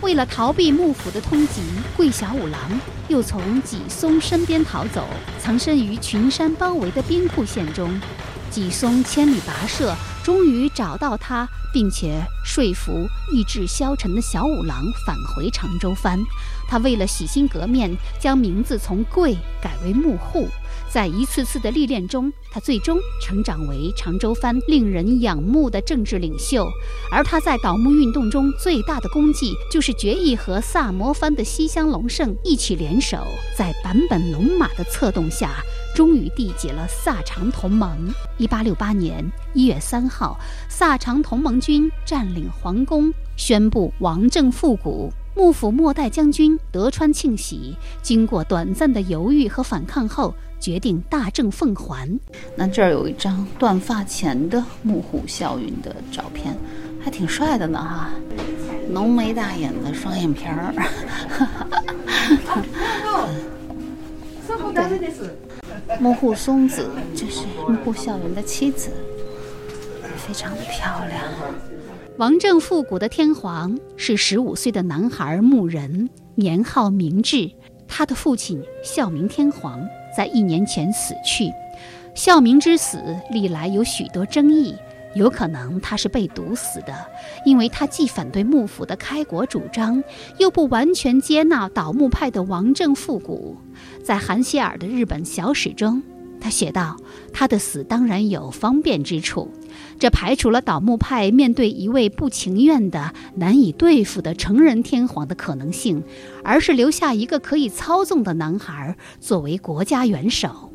为了逃避幕府的通缉，桂小五郎又从纪松身边逃走，藏身于群山包围的兵库县中。纪松千里跋涉，终于找到他，并且说服意志消沉的小五郎返回长州藩。他为了洗心革面，将名字从桂改为幕户。在一次次的历练中，他最终成长为长州藩令人仰慕的政治领袖。而他在倒幕运动中最大的功绩，就是决议和萨摩藩的西乡隆盛一起联手，在坂本龙马的策动下，终于缔结了萨长同盟。一八六八年一月三号，萨长同盟军占领皇宫，宣布王政复古。幕府末代将军德川庆喜经过短暂的犹豫和反抗后，决定大政奉还。那这儿有一张断发前的幕府孝允的照片，还挺帅的呢哈，浓眉大眼的双眼皮儿。[LAUGHS] [LAUGHS] 幕户松子，这是幕户孝允的妻子，非常的漂亮。王政复古的天皇是十五岁的男孩牧人，年号明治。他的父亲孝明天皇在一年前死去。孝明之死历来有许多争议，有可能他是被毒死的，因为他既反对幕府的开国主张，又不完全接纳倒幕派的王政复古。在韩歇尔的日本小史中。他写道：“他的死当然有方便之处，这排除了倒幕派面对一位不情愿的、难以对付的成人天皇的可能性，而是留下一个可以操纵的男孩作为国家元首。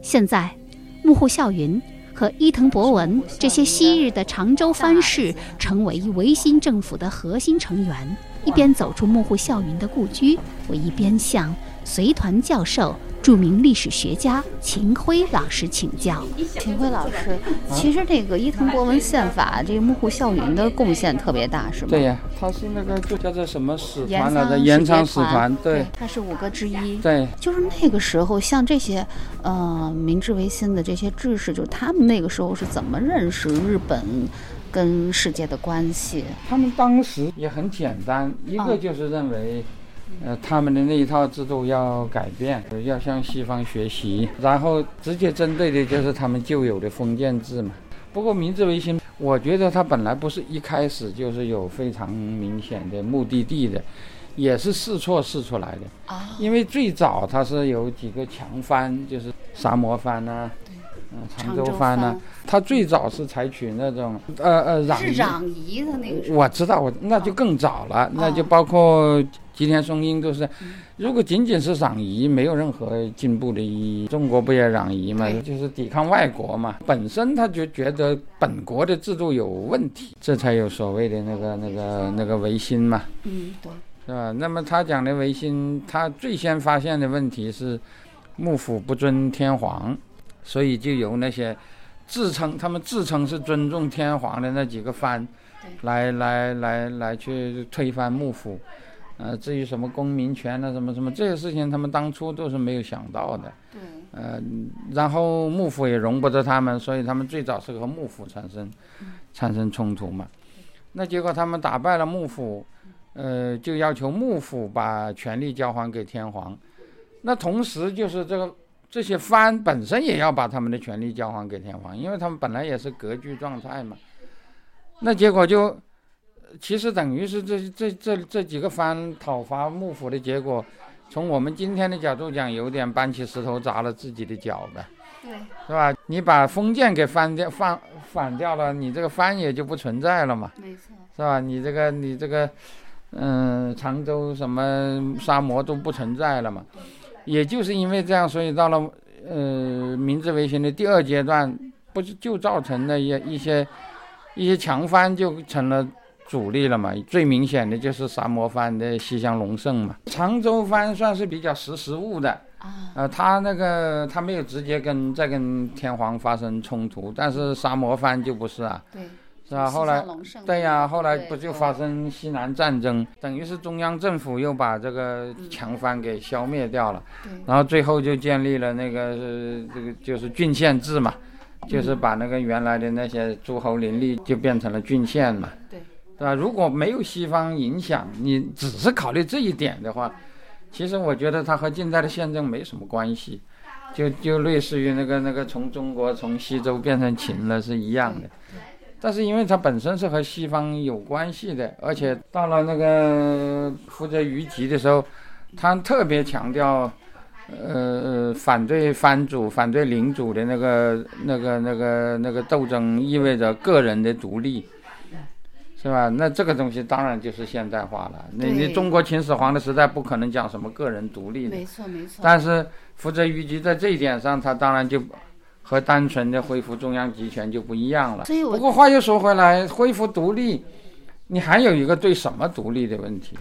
现在，幕户孝云和伊藤博文这些昔日的常州藩士成为维新政府的核心成员，一边走出幕户孝云的故居，我一边向随团教授。”著名历史学家秦晖老师请教。秦晖老师，其实这个伊藤博文宪法，这个幕户孝允的贡献特别大，是吗？对呀，他是那个就叫做什么使团来的？延长使团，对，他是五个之一。对，就是那个时候，像这些，呃，明治维新的这些志士，就是他们那个时候是怎么认识日本跟世界的关系？他们当时也很简单，一个就是认为。呃，他们的那一套制度要改变，要向西方学习，然后直接针对的就是他们旧有的封建制嘛。不过明治维新，我觉得它本来不是一开始就是有非常明显的目的地的，也是试错试出来的。啊，因为最早它是有几个强藩，就是沙摩藩呐，嗯，长州藩呐，它最早是采取那种呃呃攘夷的那个。我知道，我那就更早了，那就包括。吉田松阴都是，如果仅仅是攘夷，没有任何进步的意义。中国不也攘夷嘛，就是抵抗外国嘛。本身他就觉得本国的制度有问题，这才有所谓的那个那个那个维新嘛。嗯，对，是吧？那么他讲的维新，他最先发现的问题是幕府不尊天皇，所以就由那些自称他们自称是尊重天皇的那几个藩，来来来来去推翻幕府。呃，至于什么公民权啊，什么什么这些事情，他们当初都是没有想到的。对。呃，然后幕府也容不得他们，所以他们最早是和幕府产生产生冲突嘛。那结果他们打败了幕府，呃，就要求幕府把权力交还给天皇。那同时就是这个这些藩本身也要把他们的权力交还给天皇，因为他们本来也是割据状态嘛。那结果就。其实等于是这这这这几个藩讨伐幕府的结果，从我们今天的角度讲，有点搬起石头砸了自己的脚呗，对，是吧？你把封建给翻掉反反掉了，你这个藩也就不存在了嘛，没错，是吧？你这个你这个，嗯，常州什么沙摩都不存在了嘛，也就是因为这样，所以到了呃明治维新的第二阶段，不是就造成了一一些一些强藩就成了。主力了嘛，最明显的就是沙摩藩的西乡隆盛嘛。常州藩算是比较识时务的啊，呃，他那个他没有直接跟再跟天皇发生冲突，但是沙摩藩就不是啊，对，是吧？后来对呀，后来不就发生西南战争，等于是中央政府又把这个强藩给消灭掉了，然后最后就建立了那个是这个就是郡县制嘛，就是把那个原来的那些诸侯林立就变成了郡县嘛。对。对吧？如果没有西方影响，你只是考虑这一点的话，其实我觉得它和近代的宪政没什么关系，就就类似于那个那个从中国从西周变成秦了是一样的。但是因为它本身是和西方有关系的，而且到了那个负责于吉的时候，他特别强调，呃，反对藩主、反对领主的那个、那个、那个、那个斗争，意味着个人的独立，是吧？那这个东西当然就是现代化了。那你中国秦始皇的时代不可能讲什么个人独立的，没错没错。但是负责虞姬在这一点上，他当然就。和单纯的恢复中央集权就不一样了。不过话又说回来，恢复独立，你还有一个对什么独立的问题，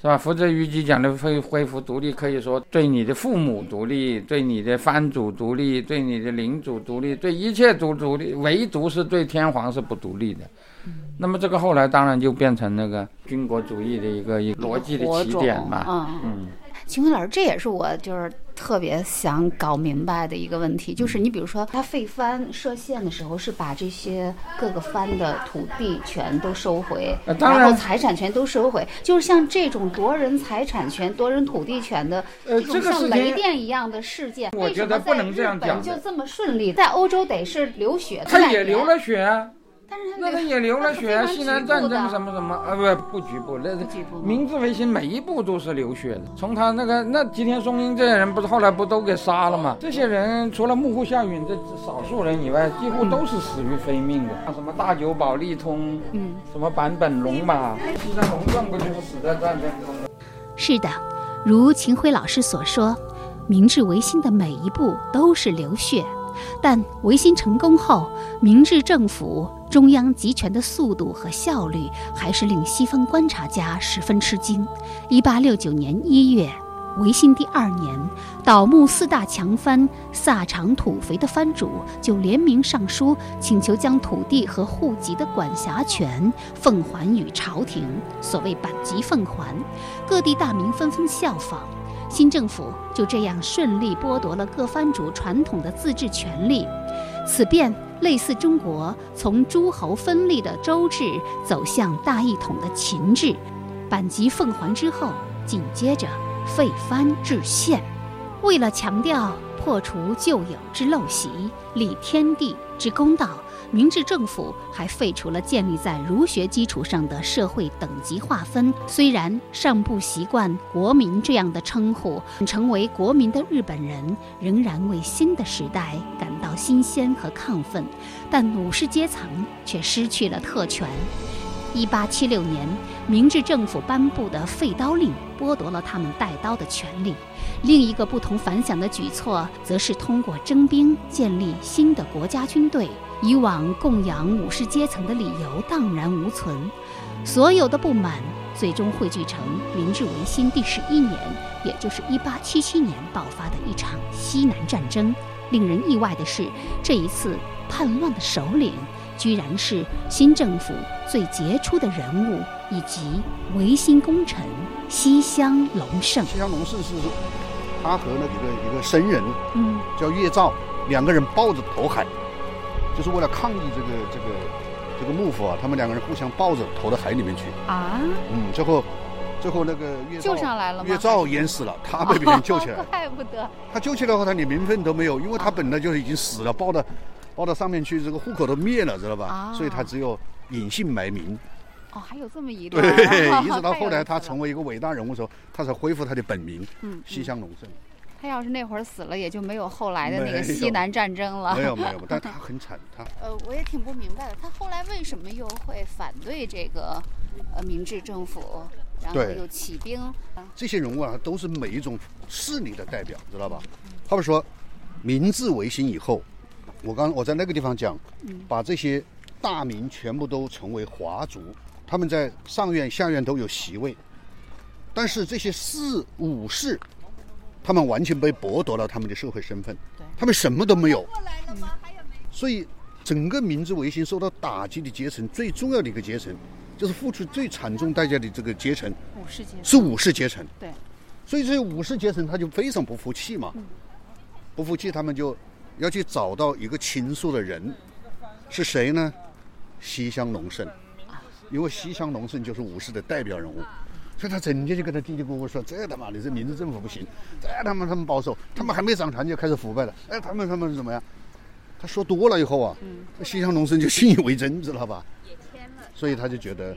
是吧？福泽谕吉讲的恢恢复独立，可以说对你的父母独立，对你的藩主独立，对你的领主独立，对一切都独立，唯独是对天皇是不独立的。那么这个后来当然就变成那个军国主义的一个一逻辑的起点嘛。嗯。秦晖老师，这也是我就是特别想搞明白的一个问题，就是你比如说他废藩设县的时候，是把这些各个藩的土地全都收回，然后财产权都收回，就是像这种夺人财产权、夺人土地权的这种像雷电一样的事件，我觉得不能这样讲，就这么顺利，在欧洲得是流血，他也流了血啊。那他也流了血，西南战争什么什么，呃，不不局部，那是明治维新每一步都是流血的。从他那个那吉田松阴这些人，不是后来不都给杀了吗？这些人除了幕府夏允这少数人以外，几乎都是死于非命的。像什么大久保利通，嗯，什么坂本龙马，西山隆盛不就是死在战争中？是的，如秦晖老师所说，明治维新的每一步都是流血。但维新成功后，明治政府中央集权的速度和效率还是令西方观察家十分吃惊。一八六九年一月，维新第二年，倒幕四大强藩萨长土肥的藩主就联名上书，请求将土地和户籍的管辖权奉还于朝廷，所谓版籍奉还。各地大名纷纷效仿。新政府就这样顺利剥夺了各藩主传统的自治权利，此变类似中国从诸侯分立的周制走向大一统的秦制。版籍奉还之后，紧接着废藩置县，为了强调破除旧有之陋习，立天地之公道。明治政府还废除了建立在儒学基础上的社会等级划分。虽然尚不习惯“国民”这样的称呼，成为国民的日本人仍然为新的时代感到新鲜和亢奋，但武士阶层却失去了特权。一八七六年，明治政府颁布的废刀令剥夺了他们带刀的权利。另一个不同凡响的举措，则是通过征兵建立新的国家军队。以往供养武士阶层的理由荡然无存，所有的不满最终汇聚成明治维新第十一年，也就是一八七七年爆发的一场西南战争。令人意外的是，这一次叛乱的首领居然是新政府最杰出的人物以及维新功臣西乡隆盛。西乡隆盛是他和那一个一个僧人，嗯，叫月照，两个人抱着投海。就是为了抗议这个这个这个幕府啊，他们两个人互相抱着投到海里面去啊。嗯，最后最后那个月救上来了月照淹死了，他被别人救起来。[LAUGHS] 怪不得他救起来后，他连名分都没有，因为他本来就已经死了，抱到抱到上面去，这个户口都灭了，知道吧？啊。所以他只有隐姓埋名。哦，还有这么一段。对，[LAUGHS] 一直到后来他成为一个伟大人物的时候，他才恢复他的本名。嗯。西乡隆盛。他要是那会儿死了，也就没有后来的那个西南战争了。没有没有，但他很惨，他。呃，我也挺不明白的，他后来为什么又会反对这个呃明治政府，然后又起兵？这些人物啊，都是每一种势力的代表，知道吧？他们说，明治维新以后，我刚我在那个地方讲，把这些大名全部都成为华族，他们在上院下院都有席位，但是这些士武士。他们完全被剥夺了他们的社会身份，他们什么都没有。所以，整个明治维新受到打击的阶层，最重要的一个阶层，就是付出最惨重代价的这个阶层，武士阶层。是武士阶层。对，所以这些武士阶层他就非常不服气嘛，不服气，他们就要去找到一个倾诉的人，是谁呢？西乡隆盛。因为西乡隆盛就是武士的代表人物，所以他整天就跟他嘀嘀咕咕说：“这他妈的这明治政府不行，这他妈他们保守，他们还没长团就开始腐败了。哎，他们他们怎么样？”他说多了以后啊，西乡隆盛就信以为真，知道吧？所以他就觉得，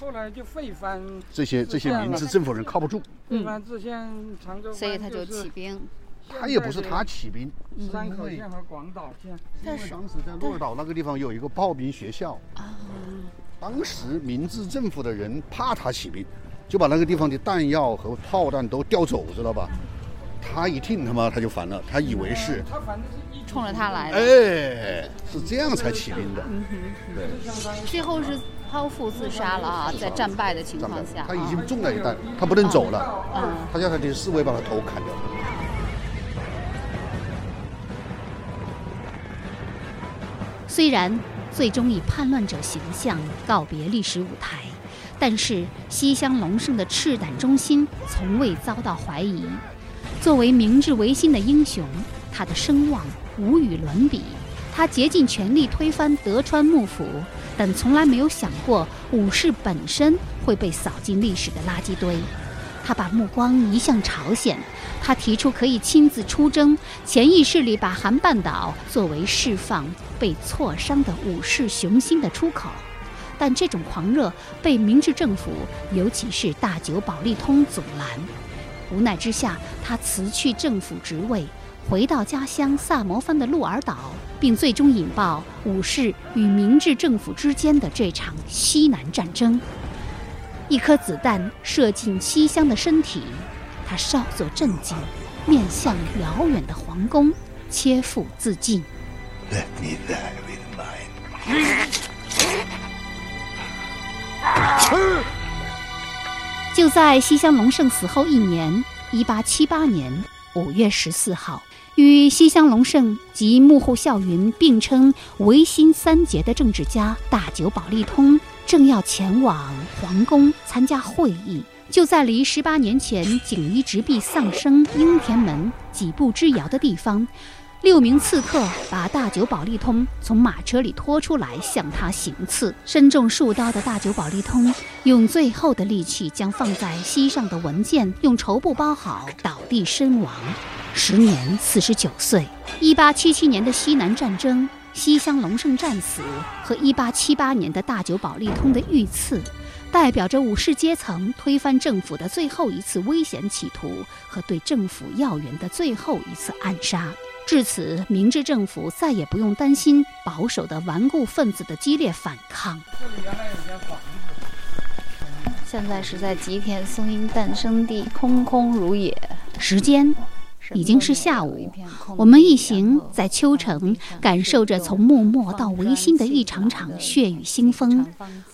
后来就废藩这些这些明治政府人靠不住，废藩置县，常州，所以他就起兵。他也不是他起兵，山口县和广岛县，因为当时在鹿儿岛那个地方有一个炮兵学校啊。当时明治政府的人怕他起兵，就把那个地方的弹药和炮弹都调走，知道吧？他一听他妈他就烦了，他以为是他反正是冲着他来的，哎，是这样才起兵的。对，最后是剖腹自杀了啊，在战败的情况下，他已经中了一弹，他不能走了，他叫他的侍卫把他头砍掉。虽然最终以叛乱者形象告别历史舞台，但是西乡隆盛的赤胆忠心从未遭到怀疑。作为明治维新的英雄，他的声望无与伦比。他竭尽全力推翻德川幕府，但从来没有想过武士本身会被扫进历史的垃圾堆。他把目光移向朝鲜，他提出可以亲自出征，潜意识里把韩半岛作为释放被挫伤的武士雄心的出口。但这种狂热被明治政府，尤其是大久保利通阻拦。无奈之下，他辞去政府职位，回到家乡萨摩藩的鹿儿岛，并最终引爆武士与明治政府之间的这场西南战争。一颗子弹射进西乡的身体，他稍作震惊，面向遥远的皇宫，切腹自尽。就在西乡隆盛死后一年，一八七八年五月十四号，与西乡隆盛及幕后孝云并称维新三杰的政治家大久保利通。正要前往皇宫参加会议，就在离十八年前锦衣直弼丧生应田门几步之遥的地方，六名刺客把大久保利通从马车里拖出来，向他行刺。身中数刀的大久保利通用最后的力气将放在膝上的文件用绸布包好，倒地身亡，时年四十九岁。一八七七年的西南战争。西乡隆盛战死和1878年的大久保利通的遇刺，代表着武士阶层推翻政府的最后一次危险企图和对政府要员的最后一次暗杀。至此，明治政府再也不用担心保守的顽固分子的激烈反抗。这里原来有间房子，现在是在吉田松阴诞生地，空空如也。时间。已经是下午，我们一行在秋城感受着从幕末到维新的一场场血雨腥风。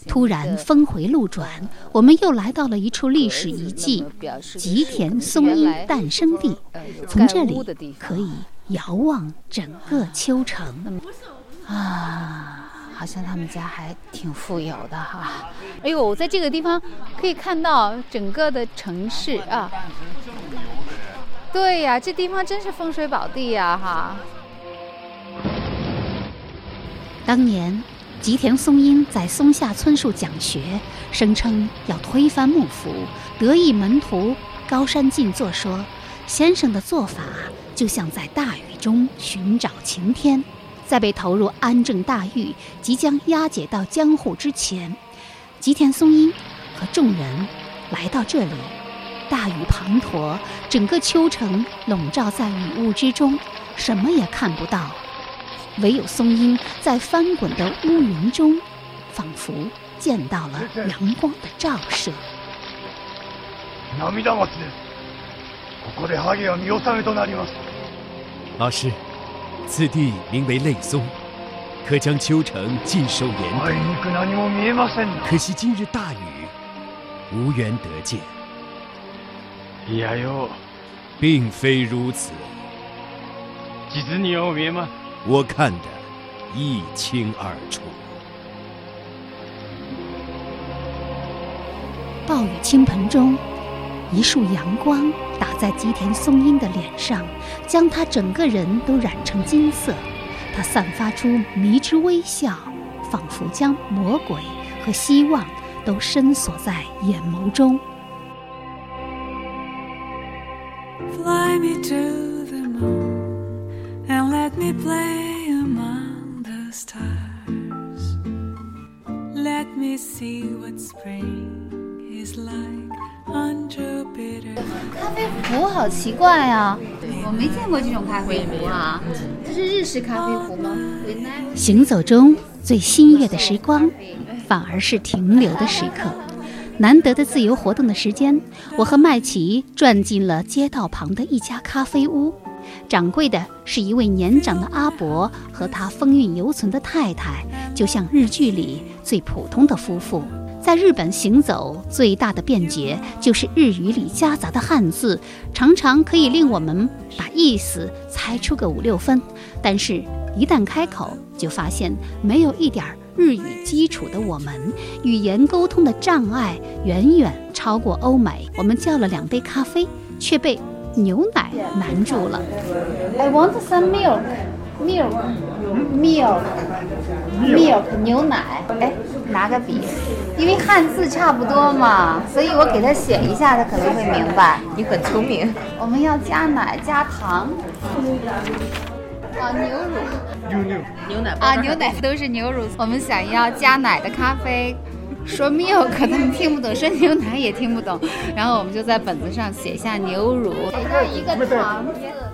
突然峰回路转，我们又来到了一处历史遗迹——吉田松阴诞生地。从这里可以遥望整个秋城。啊，好像他们家还挺富有的哈。哎呦，在这个地方可以看到整个的城市啊。对呀，这地方真是风水宝地呀！哈。当年吉田松阴在松下村树讲学，声称要推翻幕府，得意门徒高山进作说：“先生的做法就像在大雨中寻找晴天。”在被投入安政大狱、即将押解到江户之前，吉田松阴和众人来到这里。大雨滂沱，整个秋城笼罩在雨雾之中，什么也看不到。唯有松阴在翻滚的乌云中，仿佛见到了阳光的照射。老师，此地名为泪松，可将秋城尽收眼底。可惜今日大雨，无缘得见。いやよ，并非如此。実に有見吗？我看得一清二楚。暴雨倾盆中，一束阳光打在吉田松阴的脸上，将他整个人都染成金色。他散发出迷之微笑，仿佛将魔鬼 和希望都深锁在眼眸中。 Fly me to the moon and let me play among the stars. Let me see what spring is like on Jupiter. 咖啡壶好奇怪啊！我没见过这种咖啡壶啊，这是日式咖啡壶吗？行走中最欣悦的时光，反而是停留的时刻。难得的自由活动的时间，我和麦琪转进了街道旁的一家咖啡屋。掌柜的是一位年长的阿伯和他风韵犹存的太太，就像日剧里最普通的夫妇。在日本行走最大的便捷就是日语里夹杂的汉字，常常可以令我们把意思猜出个五六分，但是，一旦开口，就发现没有一点儿。日语基础的我们，语言沟通的障碍远远超过欧美。我们叫了两杯咖啡，却被牛奶难住了。I want some milk, milk, milk, milk 牛奶。哎，拿个笔，因为汉字差不多嘛，所以我给他写一下，他可能会明白。你很聪明。我们要加奶加糖。啊，牛乳，牛牛牛奶啊，牛奶都是牛乳。我们想要加奶的咖啡，说 milk 他们听不懂，说牛奶也听不懂。然后我们就在本子上写下牛乳，一个糖。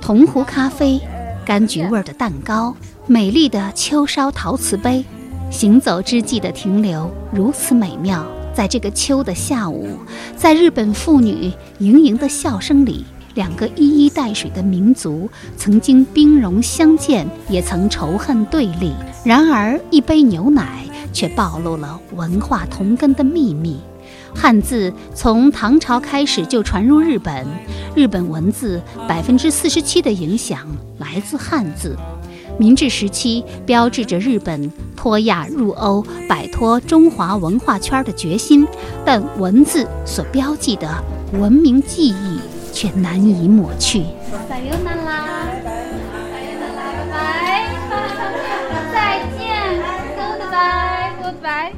铜壶咖啡，柑橘味的蛋糕，美丽的秋烧陶瓷杯，行走之际的停留如此美妙。在这个秋的下午，在日本妇女盈盈的笑声里。两个一衣带水的民族曾经兵戎相见，也曾仇恨对立。然而，一杯牛奶却暴露了文化同根的秘密。汉字从唐朝开始就传入日本，日本文字百分之四十七的影响来自汉字。明治时期标志着日本脱亚入欧、摆脱中华文化圈的决心，但文字所标记的文明记忆。却难以抹去。撒由那拉，撒由那拉，拜拜，再见，Goodbye，Goodbye。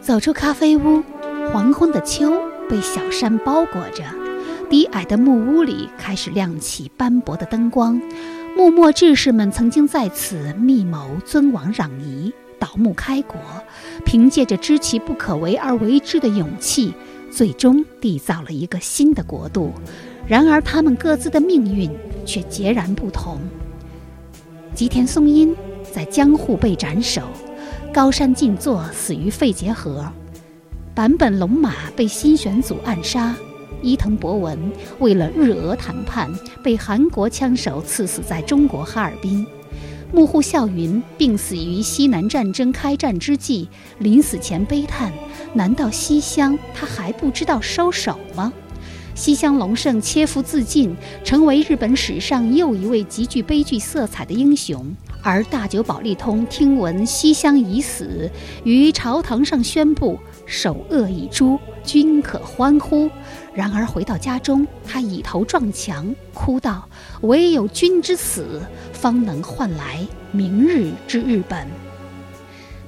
走出咖啡屋，黄昏的秋被小山包裹着，低矮的木屋里开始亮起斑驳的灯光。幕末志士们曾经在此密谋尊王攘夷、倒幕开国，凭借着知其不可为而为之的勇气，最终缔造了一个新的国度。然而，他们各自的命运却截然不同。吉田松阴在江户被斩首，高山静坐死于肺结核，坂本龙马被新选组暗杀。伊藤博文为了日俄谈判，被韩国枪手刺死在中国哈尔滨；幕户孝云病死于西南战争开战之际，临死前悲叹：“难道西乡他还不知道收手吗？”西乡隆盛切腹自尽，成为日本史上又一位极具悲剧色彩的英雄。而大久保利通听闻西乡已死，于朝堂上宣布：“首恶已诛，均可欢呼。”然而回到家中，他以头撞墙，哭道：“唯有君之死，方能换来明日之日本。”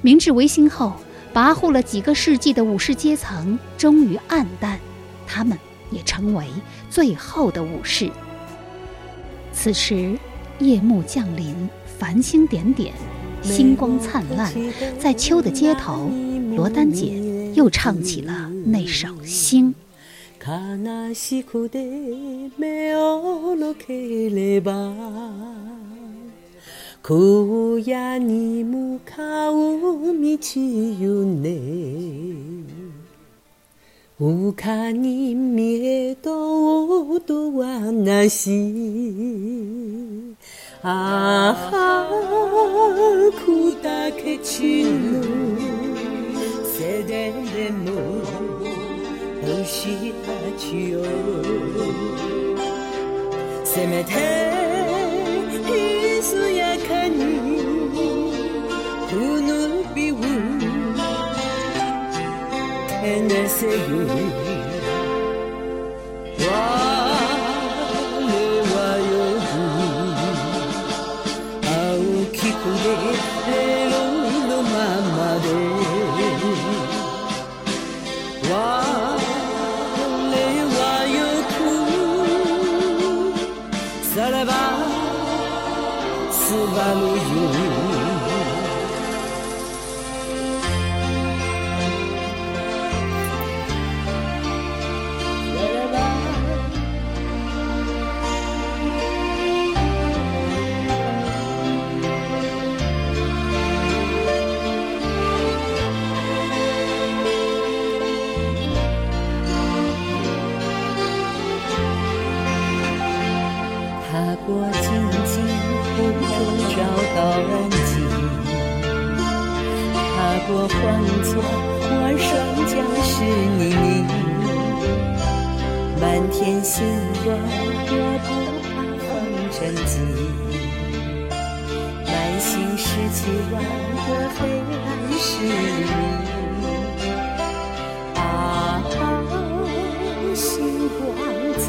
明治维新后，跋扈了几个世纪的武士阶层终于黯淡，他们也成为最后的武士。此时，夜幕降临，繁星点点，星光灿烂，在秋的街头，罗丹姐又唱起了那首《星》。悲しくて目をのければ荒野に向かう道よね。丘に見えと音はなし。ああ砕け散る。せでも 무시하지요. 세메테 이수약한 두 그 눈비운 해내세요. 将是泥泞，满天星光我不怕风尘急，满心十七万个黑暗是你。啊，星光灿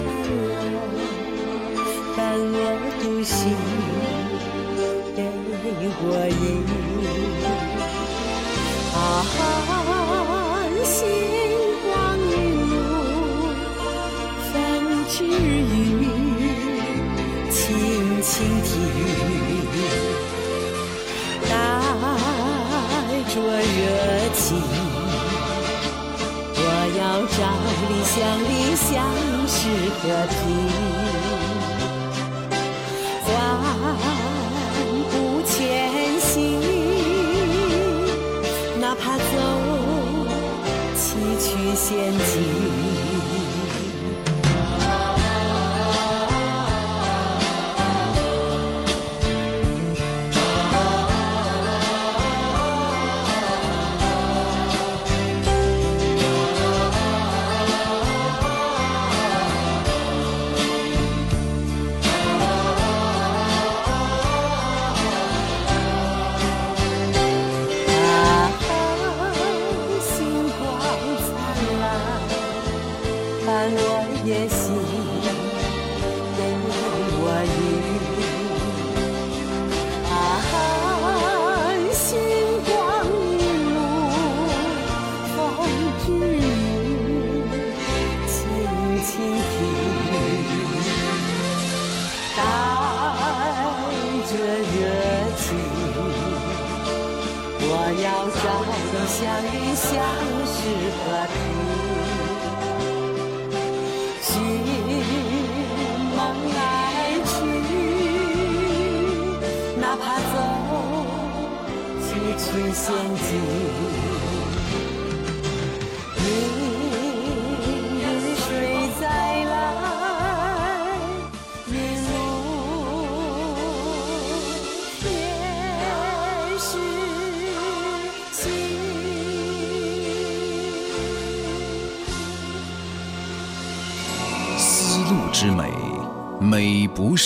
烂。伴我独行，给我想，理想是和平。缓步前行，哪怕走崎岖险境。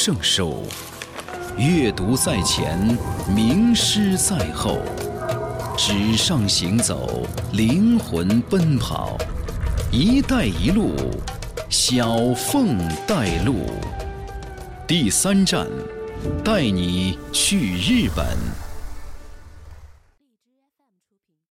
胜收。阅读在前，名师在后。纸上行走，灵魂奔跑。一带一路，小凤带路。第三站，带你去日本。